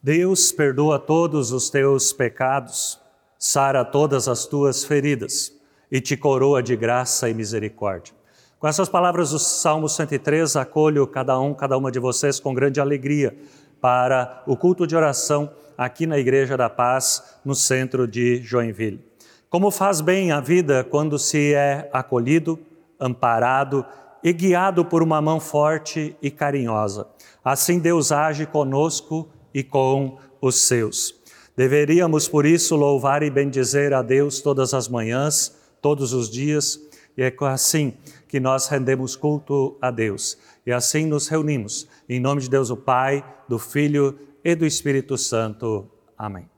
Deus perdoa todos os teus pecados, sara todas as tuas feridas e te coroa de graça e misericórdia. Com essas palavras do Salmo 103, acolho cada um, cada uma de vocês com grande alegria para o culto de oração aqui na Igreja da Paz, no centro de Joinville. Como faz bem a vida quando se é acolhido, amparado e guiado por uma mão forte e carinhosa. Assim Deus age conosco e com os seus. Deveríamos, por isso, louvar e bendizer a Deus todas as manhãs, todos os dias, e é assim que nós rendemos culto a Deus. E assim nos reunimos, em nome de Deus o Pai, do Filho e do Espírito Santo. Amém.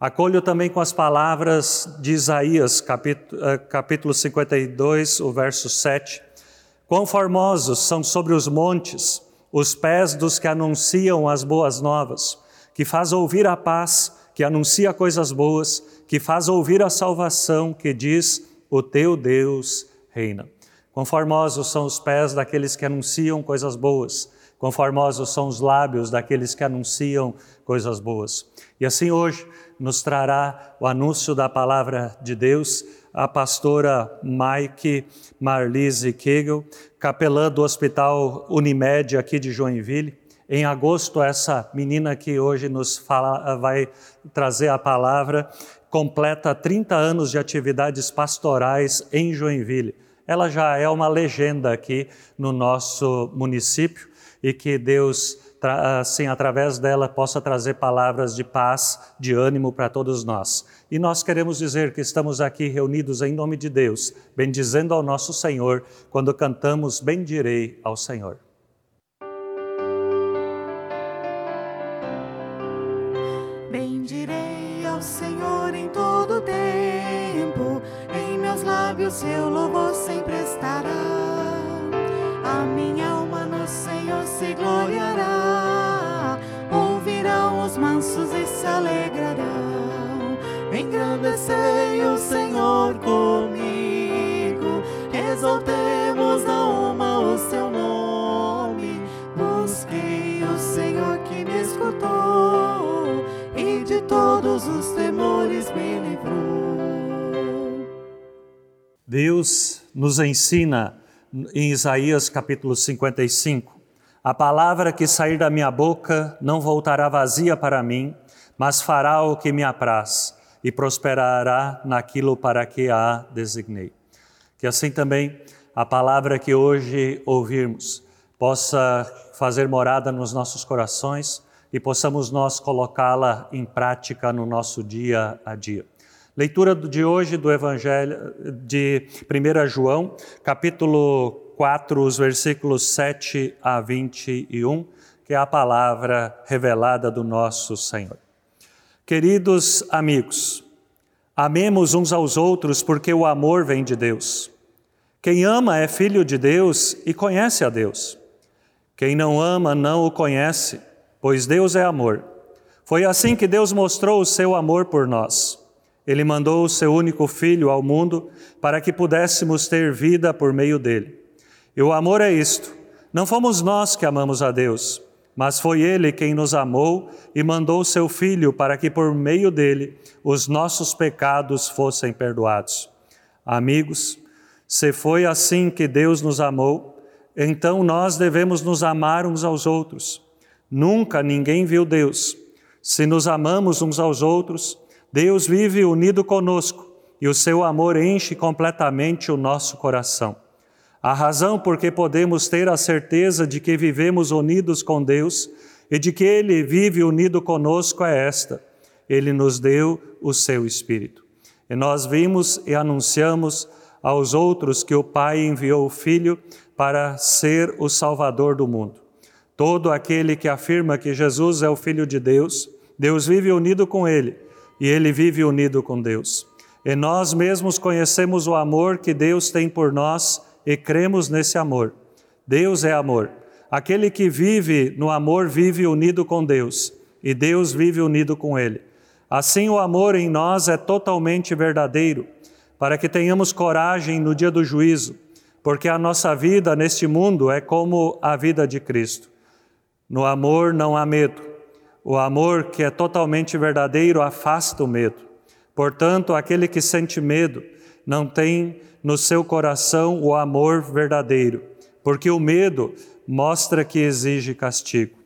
Acolho também com as palavras de Isaías, capítulo, eh, capítulo 52, o verso 7. Quão formosos são sobre os montes os pés dos que anunciam as boas novas, que faz ouvir a paz, que anuncia coisas boas, que faz ouvir a salvação, que diz: O teu Deus reina. Quão formosos são os pés daqueles que anunciam coisas boas, quão formosos são os lábios daqueles que anunciam coisas boas. E assim hoje nos trará o anúncio da palavra de Deus a pastora Mike Marlise Kegel, capelã do Hospital Unimed aqui de Joinville. Em agosto, essa menina que hoje nos fala, vai trazer a palavra completa 30 anos de atividades pastorais em Joinville ela já é uma legenda aqui no nosso município e que Deus, assim, através dela, possa trazer palavras de paz, de ânimo para todos nós. E nós queremos dizer que estamos aqui reunidos em nome de Deus, bendizendo ao nosso Senhor, quando cantamos Bendirei ao Senhor. Bendirei ao Senhor em todo tempo, em meus lábios seu louvor sempre estará. A minha alma no Senhor se gloriará, ouvirão os mansos e se alegrarão. Engrandecei o Senhor comigo, todos os temores me livrou. Deus nos ensina em Isaías capítulo 55: A palavra que sair da minha boca não voltará vazia para mim, mas fará o que me apraz e prosperará naquilo para que a designei. Que assim também a palavra que hoje ouvirmos possa fazer morada nos nossos corações e possamos nós colocá-la em prática no nosso dia a dia. Leitura de hoje do Evangelho de 1 João, capítulo 4, os versículos 7 a 21, que é a palavra revelada do nosso Senhor. Queridos amigos, amemos uns aos outros porque o amor vem de Deus. Quem ama é filho de Deus e conhece a Deus. Quem não ama não o conhece, pois Deus é amor. Foi assim que Deus mostrou o seu amor por nós. Ele mandou o seu único filho ao mundo para que pudéssemos ter vida por meio dele. E o amor é isto: não fomos nós que amamos a Deus, mas foi ele quem nos amou e mandou o seu filho para que por meio dele os nossos pecados fossem perdoados. Amigos, se foi assim que Deus nos amou, então nós devemos nos amar uns aos outros. Nunca ninguém viu Deus. Se nos amamos uns aos outros, Deus vive unido conosco e o seu amor enche completamente o nosso coração. A razão por que podemos ter a certeza de que vivemos unidos com Deus e de que Ele vive unido conosco é esta: Ele nos deu o seu Espírito. E nós vimos e anunciamos aos outros que o Pai enviou o Filho para ser o Salvador do mundo. Todo aquele que afirma que Jesus é o Filho de Deus, Deus vive unido com Ele e Ele vive unido com Deus. E nós mesmos conhecemos o amor que Deus tem por nós e cremos nesse amor. Deus é amor. Aquele que vive no amor vive unido com Deus e Deus vive unido com ele. Assim, o amor em nós é totalmente verdadeiro, para que tenhamos coragem no dia do juízo, porque a nossa vida neste mundo é como a vida de Cristo. No amor não há medo. O amor que é totalmente verdadeiro afasta o medo. Portanto, aquele que sente medo não tem no seu coração o amor verdadeiro, porque o medo mostra que exige castigo.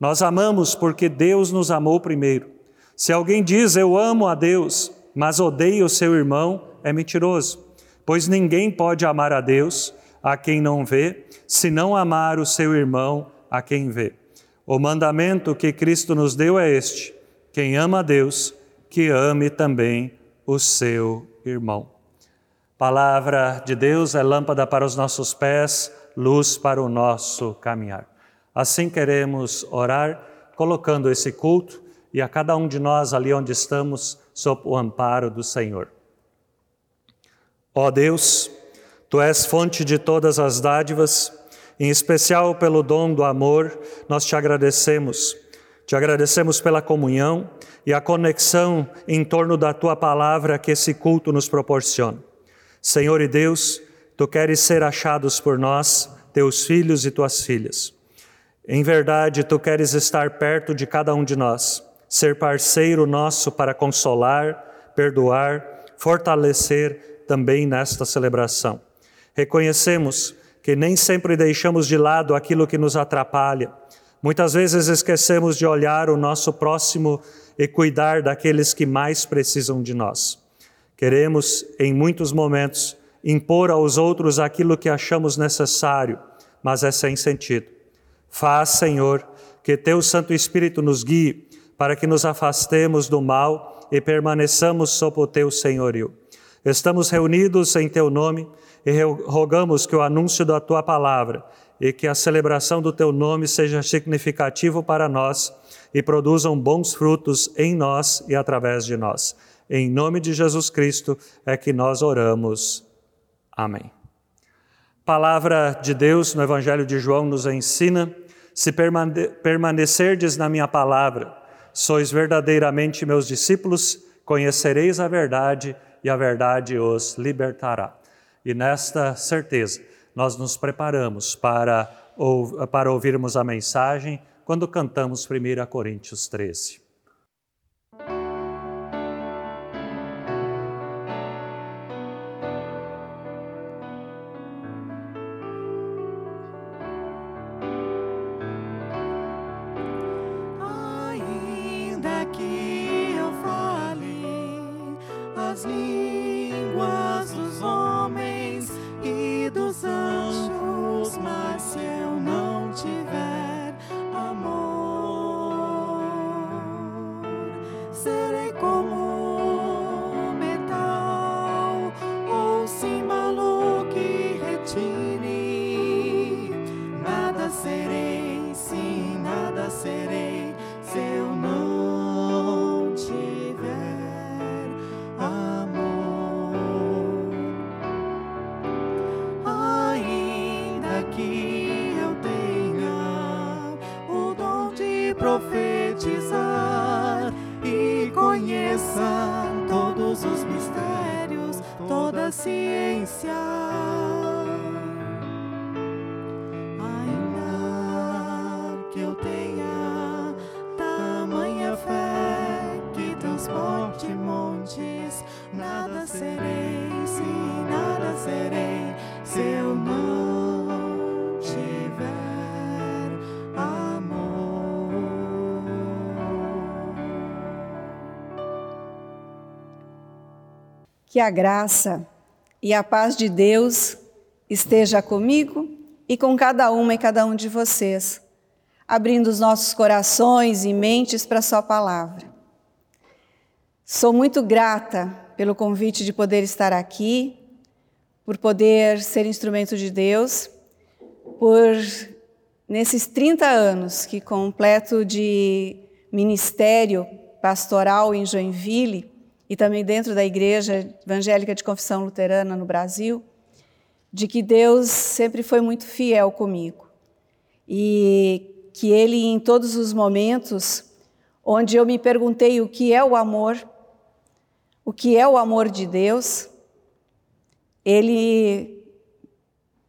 Nós amamos porque Deus nos amou primeiro. Se alguém diz eu amo a Deus, mas odeia o seu irmão, é mentiroso, pois ninguém pode amar a Deus a quem não vê, se não amar o seu irmão a quem vê. O mandamento que Cristo nos deu é este: quem ama a Deus, que ame também o seu irmão. Palavra de Deus é lâmpada para os nossos pés, luz para o nosso caminhar. Assim queremos orar, colocando esse culto e a cada um de nós ali onde estamos, sob o amparo do Senhor. Ó Deus, Tu és fonte de todas as dádivas, em especial pelo dom do amor, nós te agradecemos. Te agradecemos pela comunhão e a conexão em torno da Tua palavra que esse culto nos proporciona. Senhor e Deus, tu queres ser achados por nós, teus filhos e tuas filhas. Em verdade, tu queres estar perto de cada um de nós, ser parceiro nosso para consolar, perdoar, fortalecer também nesta celebração. Reconhecemos que nem sempre deixamos de lado aquilo que nos atrapalha. Muitas vezes esquecemos de olhar o nosso próximo e cuidar daqueles que mais precisam de nós. Queremos, em muitos momentos, impor aos outros aquilo que achamos necessário, mas é sem sentido. Faz, Senhor, que Teu Santo Espírito nos guie para que nos afastemos do mal e permaneçamos sob o Teu senhorio. Estamos reunidos em Teu nome e rogamos que o anúncio da Tua palavra e que a celebração do Teu nome seja significativo para nós e produzam bons frutos em nós e através de nós. Em nome de Jesus Cristo é que nós oramos. Amém. Palavra de Deus no Evangelho de João nos ensina: se permanecerdes na minha palavra, sois verdadeiramente meus discípulos, conhecereis a verdade e a verdade os libertará. E nesta certeza, nós nos preparamos para, para ouvirmos a mensagem quando cantamos 1 Coríntios 13. Que a graça e a paz de Deus, esteja comigo e com cada uma e cada um de vocês, abrindo os nossos corações e mentes para a Sua palavra. Sou muito grata pelo convite de poder estar aqui, por poder ser instrumento de Deus, por nesses 30 anos que completo de ministério pastoral em Joinville e também dentro da Igreja Evangélica de Confissão Luterana no Brasil, de que Deus sempre foi muito fiel comigo e que Ele, em todos os momentos onde eu me perguntei o que é o amor, o que é o amor de Deus, Ele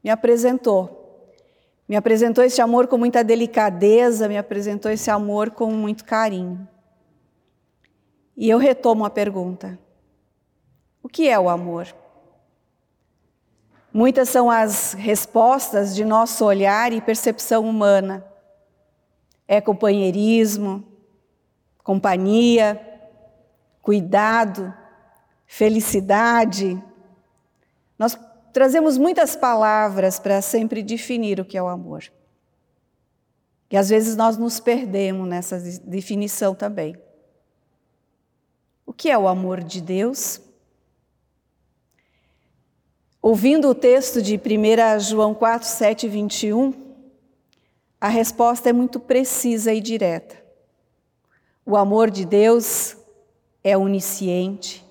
me apresentou. Me apresentou esse amor com muita delicadeza, me apresentou esse amor com muito carinho. E eu retomo a pergunta: o que é o amor? Muitas são as respostas de nosso olhar e percepção humana. É companheirismo, companhia, cuidado, felicidade. Nós trazemos muitas palavras para sempre definir o que é o amor. E às vezes nós nos perdemos nessa definição também. O que é o amor de Deus? Ouvindo o texto de 1 João 4, 7 e 21, a resposta é muito precisa e direta. O amor de Deus é onisciente,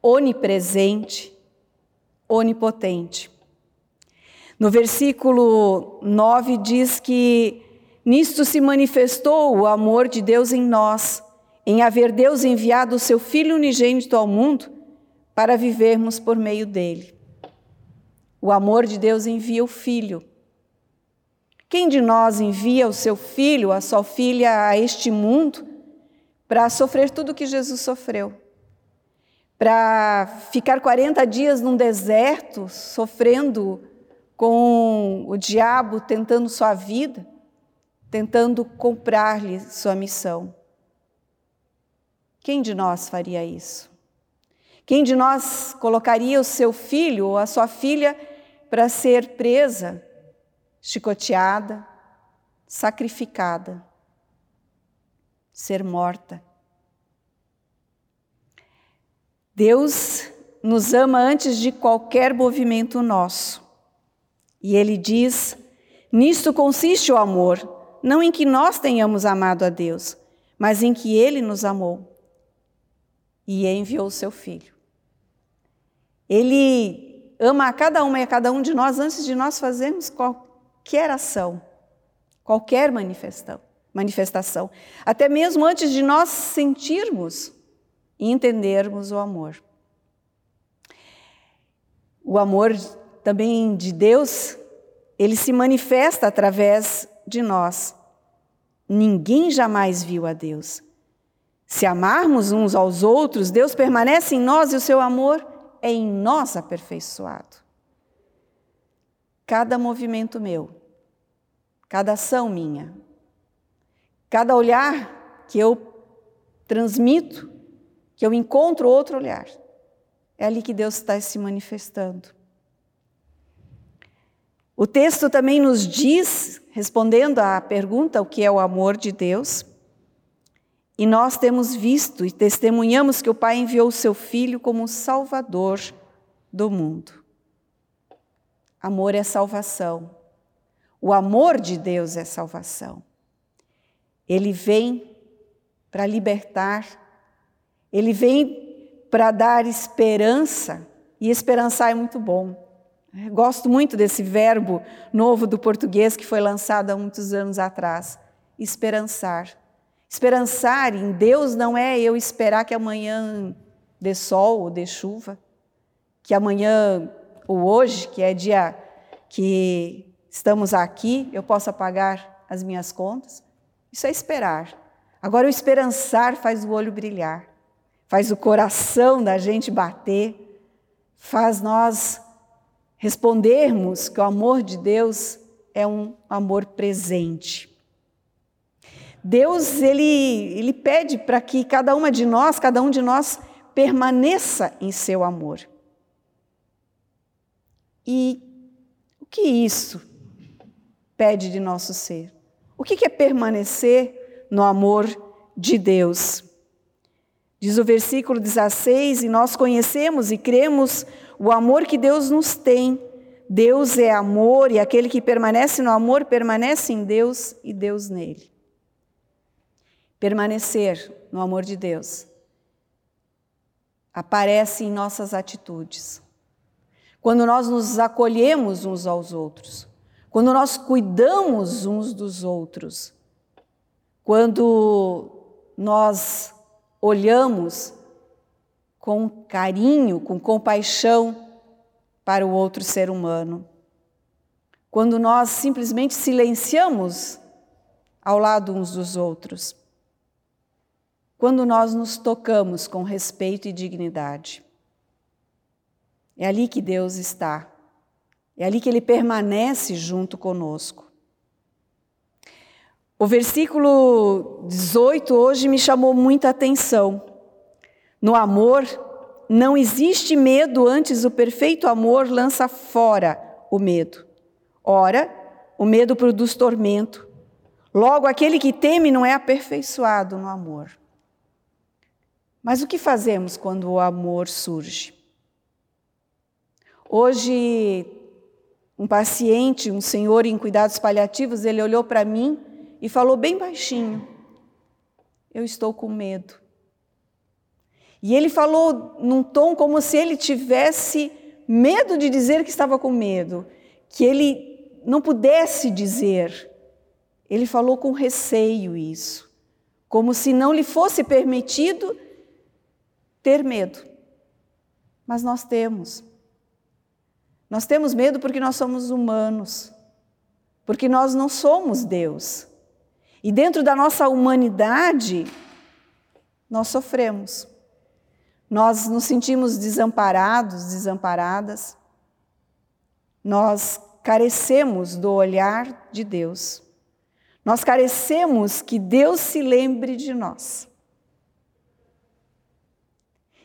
onipresente, onipotente. No versículo 9 diz que nisto se manifestou o amor de Deus em nós, em haver Deus enviado o seu Filho unigênito ao mundo para vivermos por meio dele. O amor de Deus envia o Filho. Quem de nós envia o seu filho, a sua filha a este mundo para sofrer tudo o que Jesus sofreu? Para ficar 40 dias num deserto, sofrendo com o diabo tentando sua vida, tentando comprar-lhe sua missão. Quem de nós faria isso? Quem de nós colocaria o seu filho ou a sua filha para ser presa, chicoteada, sacrificada, ser morta? Deus nos ama antes de qualquer movimento nosso. E Ele diz: nisto consiste o amor, não em que nós tenhamos amado a Deus, mas em que Ele nos amou e enviou o seu Filho. Ele ama a cada uma e a cada um de nós antes de nós fazermos qualquer ação, qualquer manifestação, até mesmo antes de nós sentirmos e entendermos o amor. O amor também de Deus, ele se manifesta através de nós. Ninguém jamais viu a Deus. Se amarmos uns aos outros, Deus permanece em nós e o seu amor é em nós aperfeiçoado. Cada movimento meu, cada ação minha, cada olhar que eu transmito, que eu encontro outro olhar, é ali que Deus está se manifestando. O texto também nos diz, respondendo à pergunta o que é o amor de Deus, e nós temos visto e testemunhamos que o Pai enviou o seu Filho como Salvador do mundo. Amor é salvação. O amor de Deus é salvação. Ele vem para libertar, ele vem para dar esperança, e esperançar é muito bom. Gosto muito desse verbo novo do português que foi lançado há muitos anos atrás: esperançar. Esperançar em Deus não é eu esperar que amanhã dê sol ou dê chuva, que amanhã ou hoje, que é dia que estamos aqui, eu possa pagar as minhas contas. Isso é esperar. Agora, o esperançar faz o olho brilhar, faz o coração da gente bater, faz nós respondermos que o amor de Deus é um amor presente. Deus ele, ele pede para que cada uma de nós, cada um de nós, permaneça em seu amor. E que isso pede de nosso ser? O que é permanecer no amor de Deus? Diz o versículo 16: E nós conhecemos e cremos o amor que Deus nos tem. Deus é amor e aquele que permanece no amor permanece em Deus e Deus nele. Permanecer no amor de Deus aparece em nossas atitudes. Quando nós nos acolhemos uns aos outros, quando nós cuidamos uns dos outros, quando nós olhamos com carinho, com compaixão para o outro ser humano. Quando nós simplesmente silenciamos ao lado uns dos outros. Quando nós nos tocamos com respeito e dignidade. É ali que Deus está. É ali que Ele permanece junto conosco. O versículo 18 hoje me chamou muita atenção. No amor, não existe medo, antes o perfeito amor lança fora o medo. Ora, o medo produz tormento. Logo, aquele que teme não é aperfeiçoado no amor. Mas o que fazemos quando o amor surge? Hoje, um paciente, um senhor em cuidados paliativos, ele olhou para mim e falou bem baixinho: Eu estou com medo. E ele falou num tom como se ele tivesse medo de dizer que estava com medo, que ele não pudesse dizer. Ele falou com receio isso, como se não lhe fosse permitido ter medo. Mas nós temos. Nós temos medo porque nós somos humanos, porque nós não somos Deus. E dentro da nossa humanidade, nós sofremos. Nós nos sentimos desamparados, desamparadas. Nós carecemos do olhar de Deus. Nós carecemos que Deus se lembre de nós.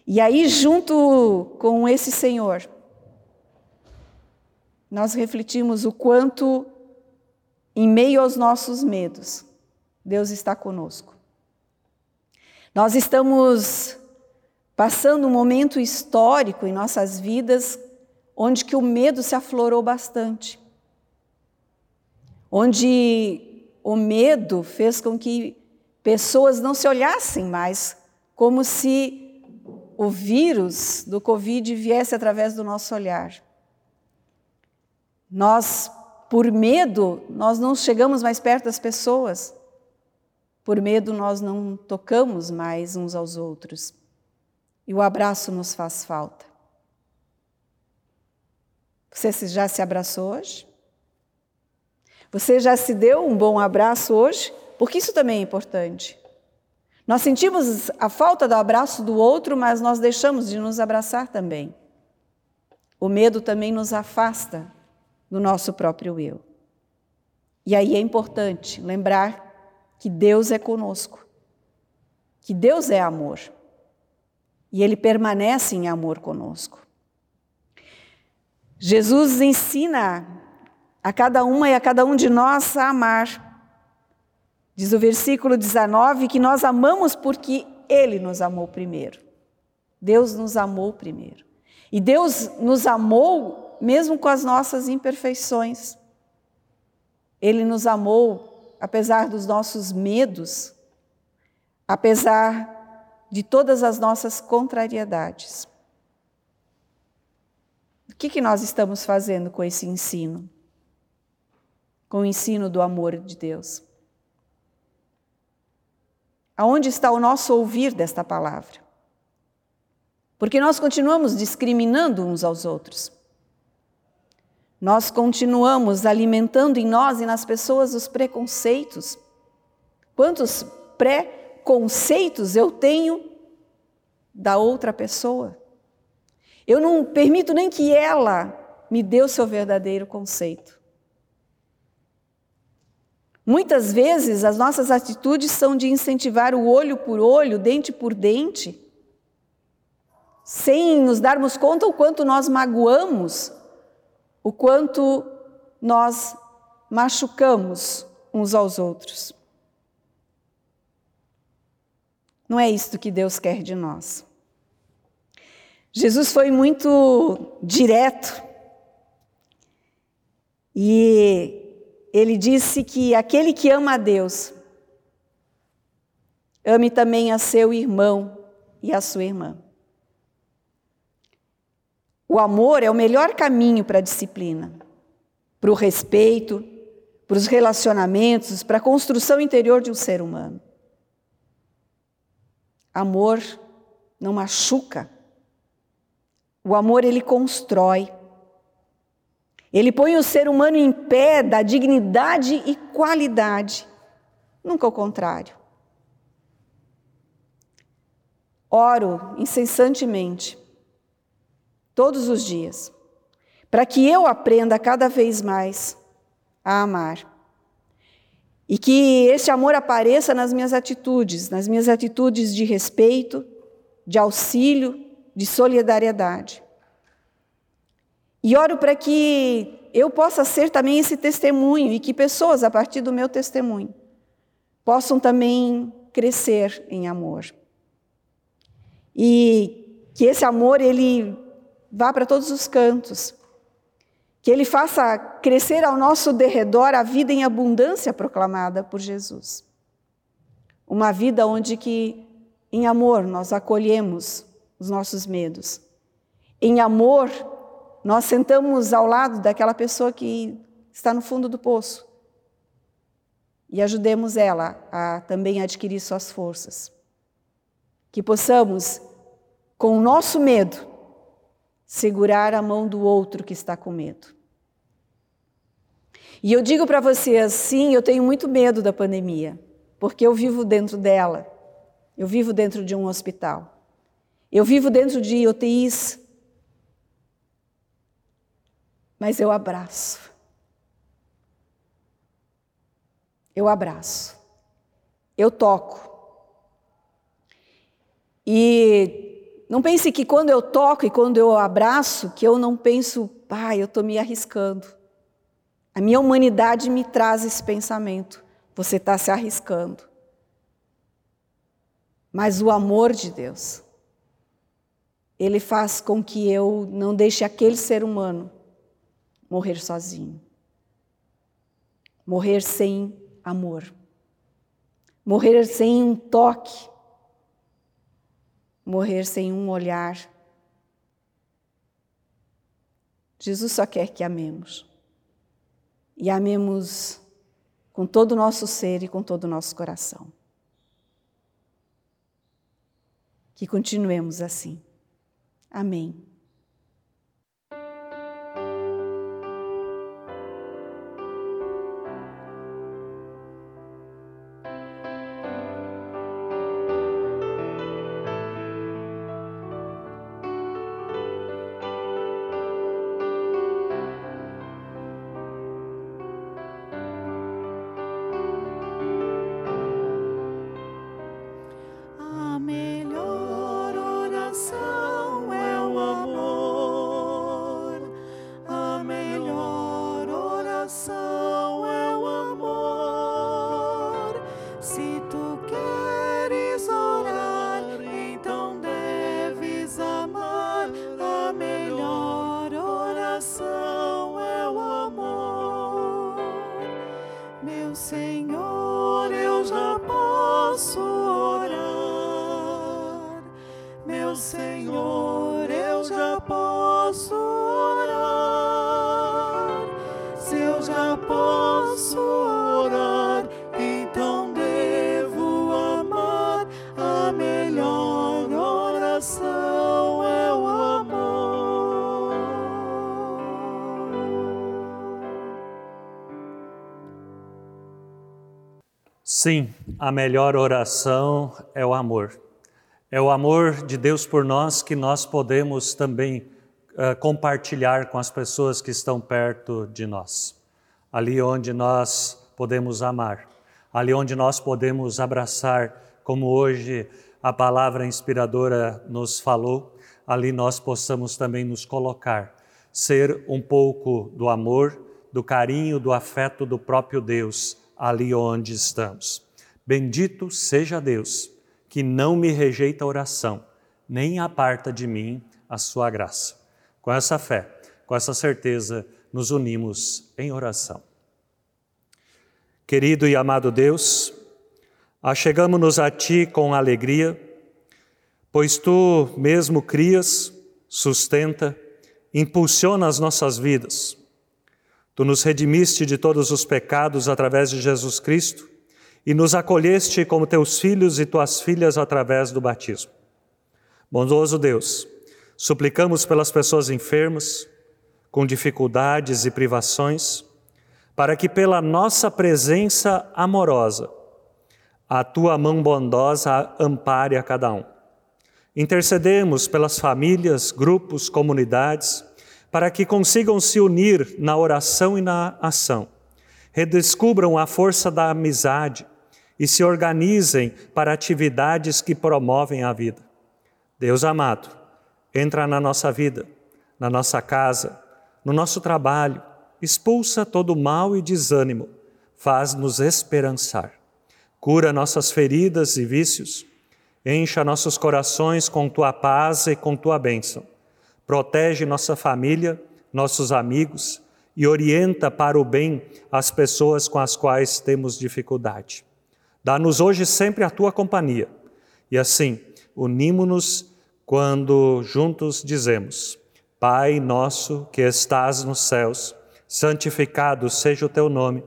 E aí, junto com esse Senhor, nós refletimos o quanto, em meio aos nossos medos, Deus está conosco. Nós estamos passando um momento histórico em nossas vidas onde que o medo se aflorou bastante. Onde o medo fez com que pessoas não se olhassem mais como se o vírus do Covid viesse através do nosso olhar. Nós, por medo, nós não chegamos mais perto das pessoas. Por medo, nós não tocamos mais uns aos outros. E o abraço nos faz falta. Você já se abraçou hoje? Você já se deu um bom abraço hoje? Porque isso também é importante. Nós sentimos a falta do abraço do outro, mas nós deixamos de nos abraçar também. O medo também nos afasta do nosso próprio eu. E aí é importante lembrar que Deus é conosco, que Deus é amor e Ele permanece em amor conosco. Jesus ensina a cada uma e a cada um de nós a amar. Diz o versículo 19 que nós amamos porque Ele nos amou primeiro. Deus nos amou primeiro. E Deus nos amou mesmo com as nossas imperfeições. Ele nos amou apesar dos nossos medos, apesar de todas as nossas contrariedades. O que, que nós estamos fazendo com esse ensino? Com o ensino do amor de Deus? Aonde está o nosso ouvir desta palavra? Porque nós continuamos discriminando uns aos outros. Nós continuamos alimentando em nós e nas pessoas os preconceitos. Quantos preconceitos eu tenho da outra pessoa? Eu não permito nem que ela me dê o seu verdadeiro conceito. Muitas vezes as nossas atitudes são de incentivar o olho por olho, dente por dente, sem nos darmos conta o quanto nós magoamos o quanto nós machucamos uns aos outros. Não é isto que Deus quer de nós. Jesus foi muito direto e ele disse que aquele que ama a Deus, ame também a seu irmão e a sua irmã. O amor é o melhor caminho para a disciplina, para o respeito, para os relacionamentos, para a construção interior de um ser humano. Amor não machuca. O amor ele constrói. Ele põe o ser humano em pé da dignidade e qualidade, nunca o contrário. Oro incessantemente todos os dias, para que eu aprenda cada vez mais a amar. E que esse amor apareça nas minhas atitudes, nas minhas atitudes de respeito, de auxílio, de solidariedade. E oro para que eu possa ser também esse testemunho e que pessoas, a partir do meu testemunho, possam também crescer em amor. E que esse amor ele vá para todos os cantos. Que Ele faça crescer ao nosso derredor a vida em abundância proclamada por Jesus. Uma vida onde que, em amor, nós acolhemos os nossos medos. Em amor, nós sentamos ao lado daquela pessoa que está no fundo do poço e ajudemos ela a também adquirir suas forças. Que possamos, com o nosso medo, segurar a mão do outro que está com medo. E eu digo para você assim, eu tenho muito medo da pandemia, porque eu vivo dentro dela. Eu vivo dentro de um hospital. Eu vivo dentro de UTIs. Mas eu abraço. Eu abraço. Eu toco. E não pense que quando eu toco e quando eu abraço, que eu não penso, pai, eu estou me arriscando. A minha humanidade me traz esse pensamento. Você está se arriscando. Mas o amor de Deus, ele faz com que eu não deixe aquele ser humano morrer sozinho. Morrer sem amor. Morrer sem um toque morrer sem um olhar. Jesus só quer que amemos. E amemos com todo o nosso ser e com todo o nosso coração. Que continuemos assim. Amém. Sim, a melhor oração é o amor. É o amor de Deus por nós que nós podemos também uh, compartilhar com as pessoas que estão perto de nós. Ali onde nós podemos amar, ali onde nós podemos abraçar, como hoje a palavra inspiradora nos falou, ali nós possamos também nos colocar, ser um pouco do amor do carinho, do afeto do próprio Deus ali onde estamos. Bendito seja Deus, que não me rejeita a oração, nem aparta de mim a sua graça. Com essa fé, com essa certeza, nos unimos em oração. Querido e amado Deus, achegamos-nos a Ti com alegria, pois Tu mesmo crias, sustenta, impulsiona as nossas vidas. Tu nos redimiste de todos os pecados através de Jesus Cristo e nos acolheste como teus filhos e tuas filhas através do batismo. Bondoso Deus, suplicamos pelas pessoas enfermas, com dificuldades e privações, para que pela nossa presença amorosa, a tua mão bondosa ampare a cada um. Intercedemos pelas famílias, grupos, comunidades, para que consigam se unir na oração e na ação, redescubram a força da amizade e se organizem para atividades que promovem a vida. Deus amado, entra na nossa vida, na nossa casa, no nosso trabalho, expulsa todo mal e desânimo, faz-nos esperançar. Cura nossas feridas e vícios, encha nossos corações com tua paz e com tua bênção. Protege nossa família, nossos amigos e orienta para o bem as pessoas com as quais temos dificuldade. Dá-nos hoje sempre a tua companhia. E assim, unimos-nos quando juntos dizemos: Pai nosso que estás nos céus, santificado seja o teu nome,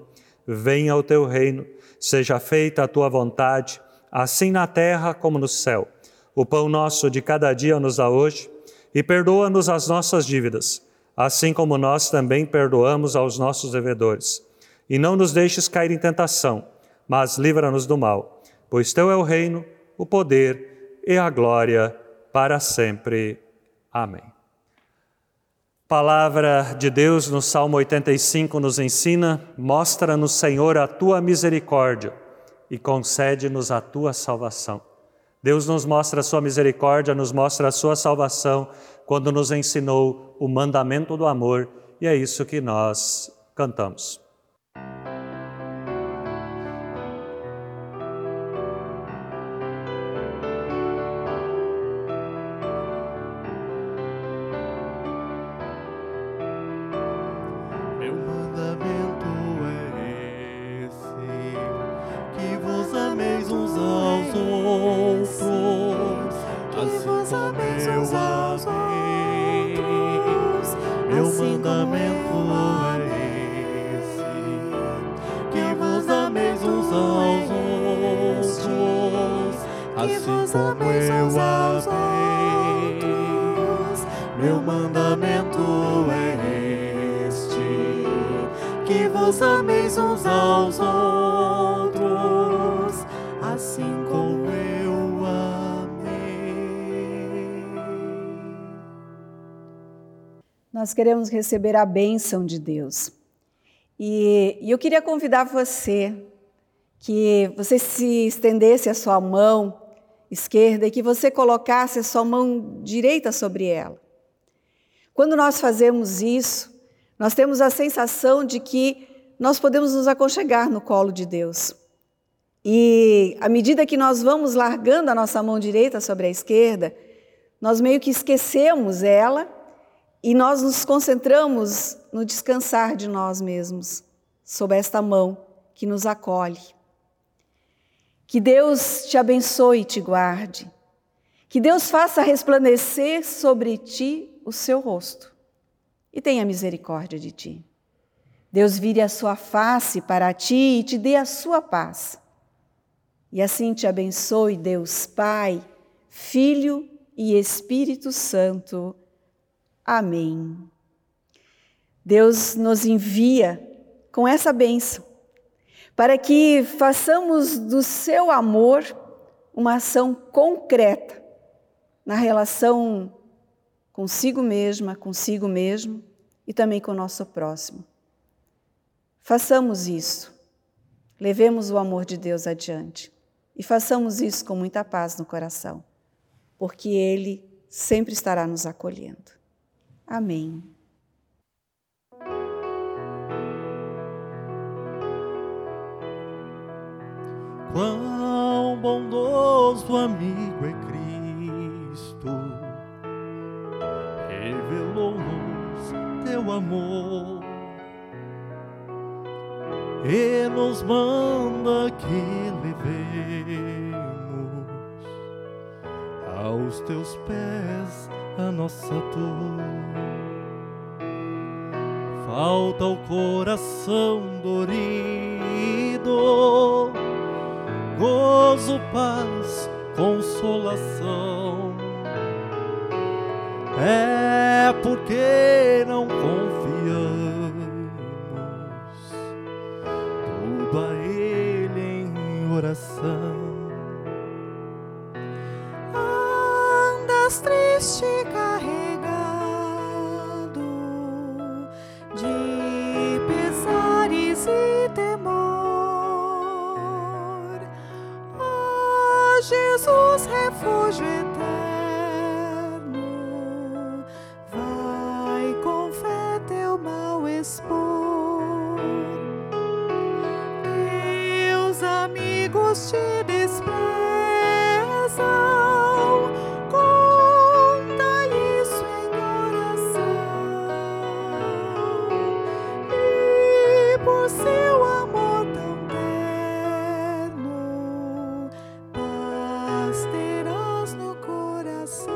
venha o teu reino, seja feita a tua vontade, assim na terra como no céu. O pão nosso de cada dia nos dá hoje e perdoa-nos as nossas dívidas, assim como nós também perdoamos aos nossos devedores. E não nos deixes cair em tentação mas livra-nos do mal, pois teu é o reino, o poder e a glória para sempre. Amém. Palavra de Deus no Salmo 85 nos ensina: Mostra-nos, Senhor, a tua misericórdia e concede-nos a tua salvação. Deus nos mostra a sua misericórdia, nos mostra a sua salvação quando nos ensinou o mandamento do amor, e é isso que nós cantamos. Queremos receber a bênção de Deus. E, e eu queria convidar você que você se estendesse a sua mão esquerda e que você colocasse a sua mão direita sobre ela. Quando nós fazemos isso, nós temos a sensação de que nós podemos nos aconchegar no colo de Deus. E à medida que nós vamos largando a nossa mão direita sobre a esquerda, nós meio que esquecemos ela e nós nos concentramos no descansar de nós mesmos, sob esta mão que nos acolhe. Que Deus te abençoe e te guarde. Que Deus faça resplandecer sobre ti o seu rosto e tenha misericórdia de ti. Deus vire a sua face para ti e te dê a sua paz. E assim te abençoe, Deus Pai, Filho e Espírito Santo. Amém. Deus nos envia com essa bênção, para que façamos do seu amor uma ação concreta na relação consigo mesma, consigo mesmo e também com o nosso próximo. Façamos isso, levemos o amor de Deus adiante e façamos isso com muita paz no coração, porque Ele sempre estará nos acolhendo. Amém. Quão bondoso amigo é Cristo, revelou-nos teu amor e nos manda que levemos aos teus pés a nossa dor. Falta o coração dorido, gozo, paz, consolação. É porque não confiamos tudo a Ele em oração. extreme. Terás no coração.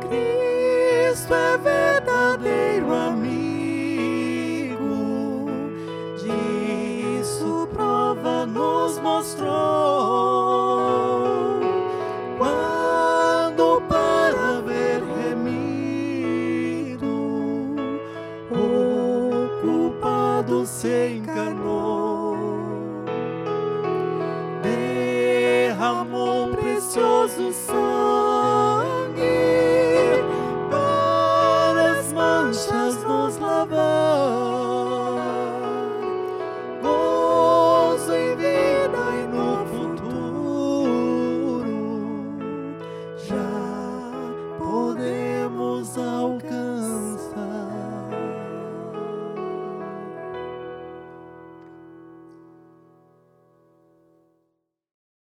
Cristo é verdadeiro